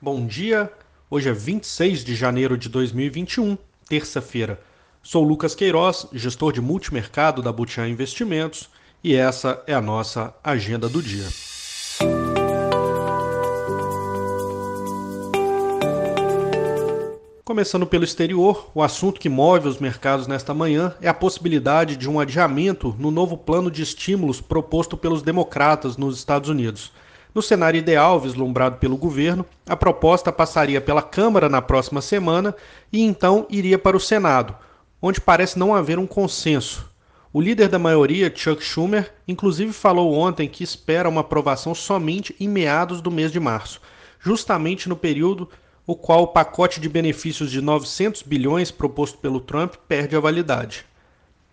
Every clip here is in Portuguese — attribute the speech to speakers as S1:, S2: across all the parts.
S1: Bom dia, hoje é 26 de janeiro de 2021, terça-feira. Sou Lucas Queiroz, gestor de multimercado da Butiá Investimentos, e essa é a nossa agenda do dia. Começando pelo exterior, o assunto que move os mercados nesta manhã é a possibilidade de um adiamento no novo plano de estímulos proposto pelos democratas nos Estados Unidos. No cenário ideal vislumbrado pelo governo, a proposta passaria pela Câmara na próxima semana e então iria para o Senado, onde parece não haver um consenso. O líder da maioria, Chuck Schumer, inclusive falou ontem que espera uma aprovação somente em meados do mês de março, justamente no período o qual o pacote de benefícios de 900 bilhões proposto pelo Trump perde a validade.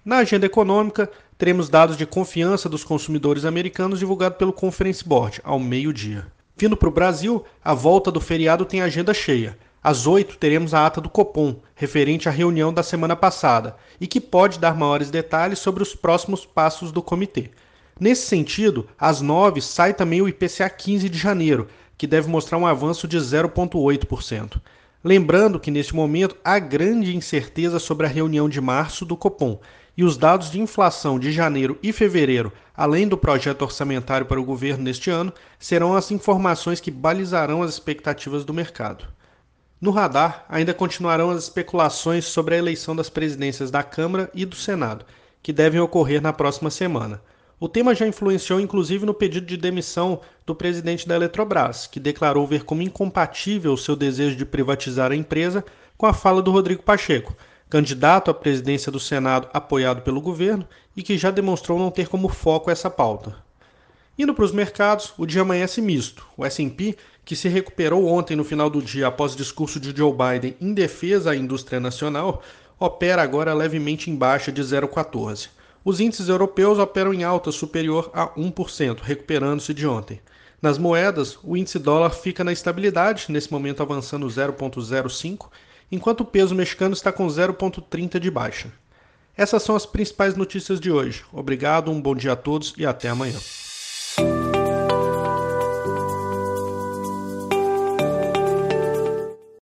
S1: Na agenda econômica, teremos dados de confiança dos consumidores americanos divulgado pelo Conference Board, ao meio-dia. Vindo para o Brasil, a volta do feriado tem agenda cheia. Às 8 teremos a ata do Copom, referente à reunião da semana passada, e que pode dar maiores detalhes sobre os próximos passos do comitê. Nesse sentido, às 9 sai também o IPCA 15 de janeiro, que deve mostrar um avanço de 0,8%. Lembrando que neste momento há grande incerteza sobre a reunião de março do Copom e os dados de inflação de janeiro e fevereiro, além do projeto orçamentário para o governo neste ano, serão as informações que balizarão as expectativas do mercado. No radar, ainda continuarão as especulações sobre a eleição das presidências da Câmara e do Senado, que devem ocorrer na próxima semana. O tema já influenciou inclusive no pedido de demissão do presidente da Eletrobras, que declarou ver como incompatível o seu desejo de privatizar a empresa com a fala do Rodrigo Pacheco, candidato à presidência do Senado apoiado pelo governo e que já demonstrou não ter como foco essa pauta. Indo para os mercados, o dia amanhece misto. O S&P, que se recuperou ontem no final do dia após o discurso de Joe Biden em defesa à indústria nacional, opera agora levemente em baixa de 0,14. Os índices europeus operam em alta superior a 1%, recuperando-se de ontem. Nas moedas, o índice dólar fica na estabilidade, nesse momento avançando 0,05, enquanto o peso mexicano está com 0,30 de baixa. Essas são as principais notícias de hoje. Obrigado, um bom dia a todos e até amanhã.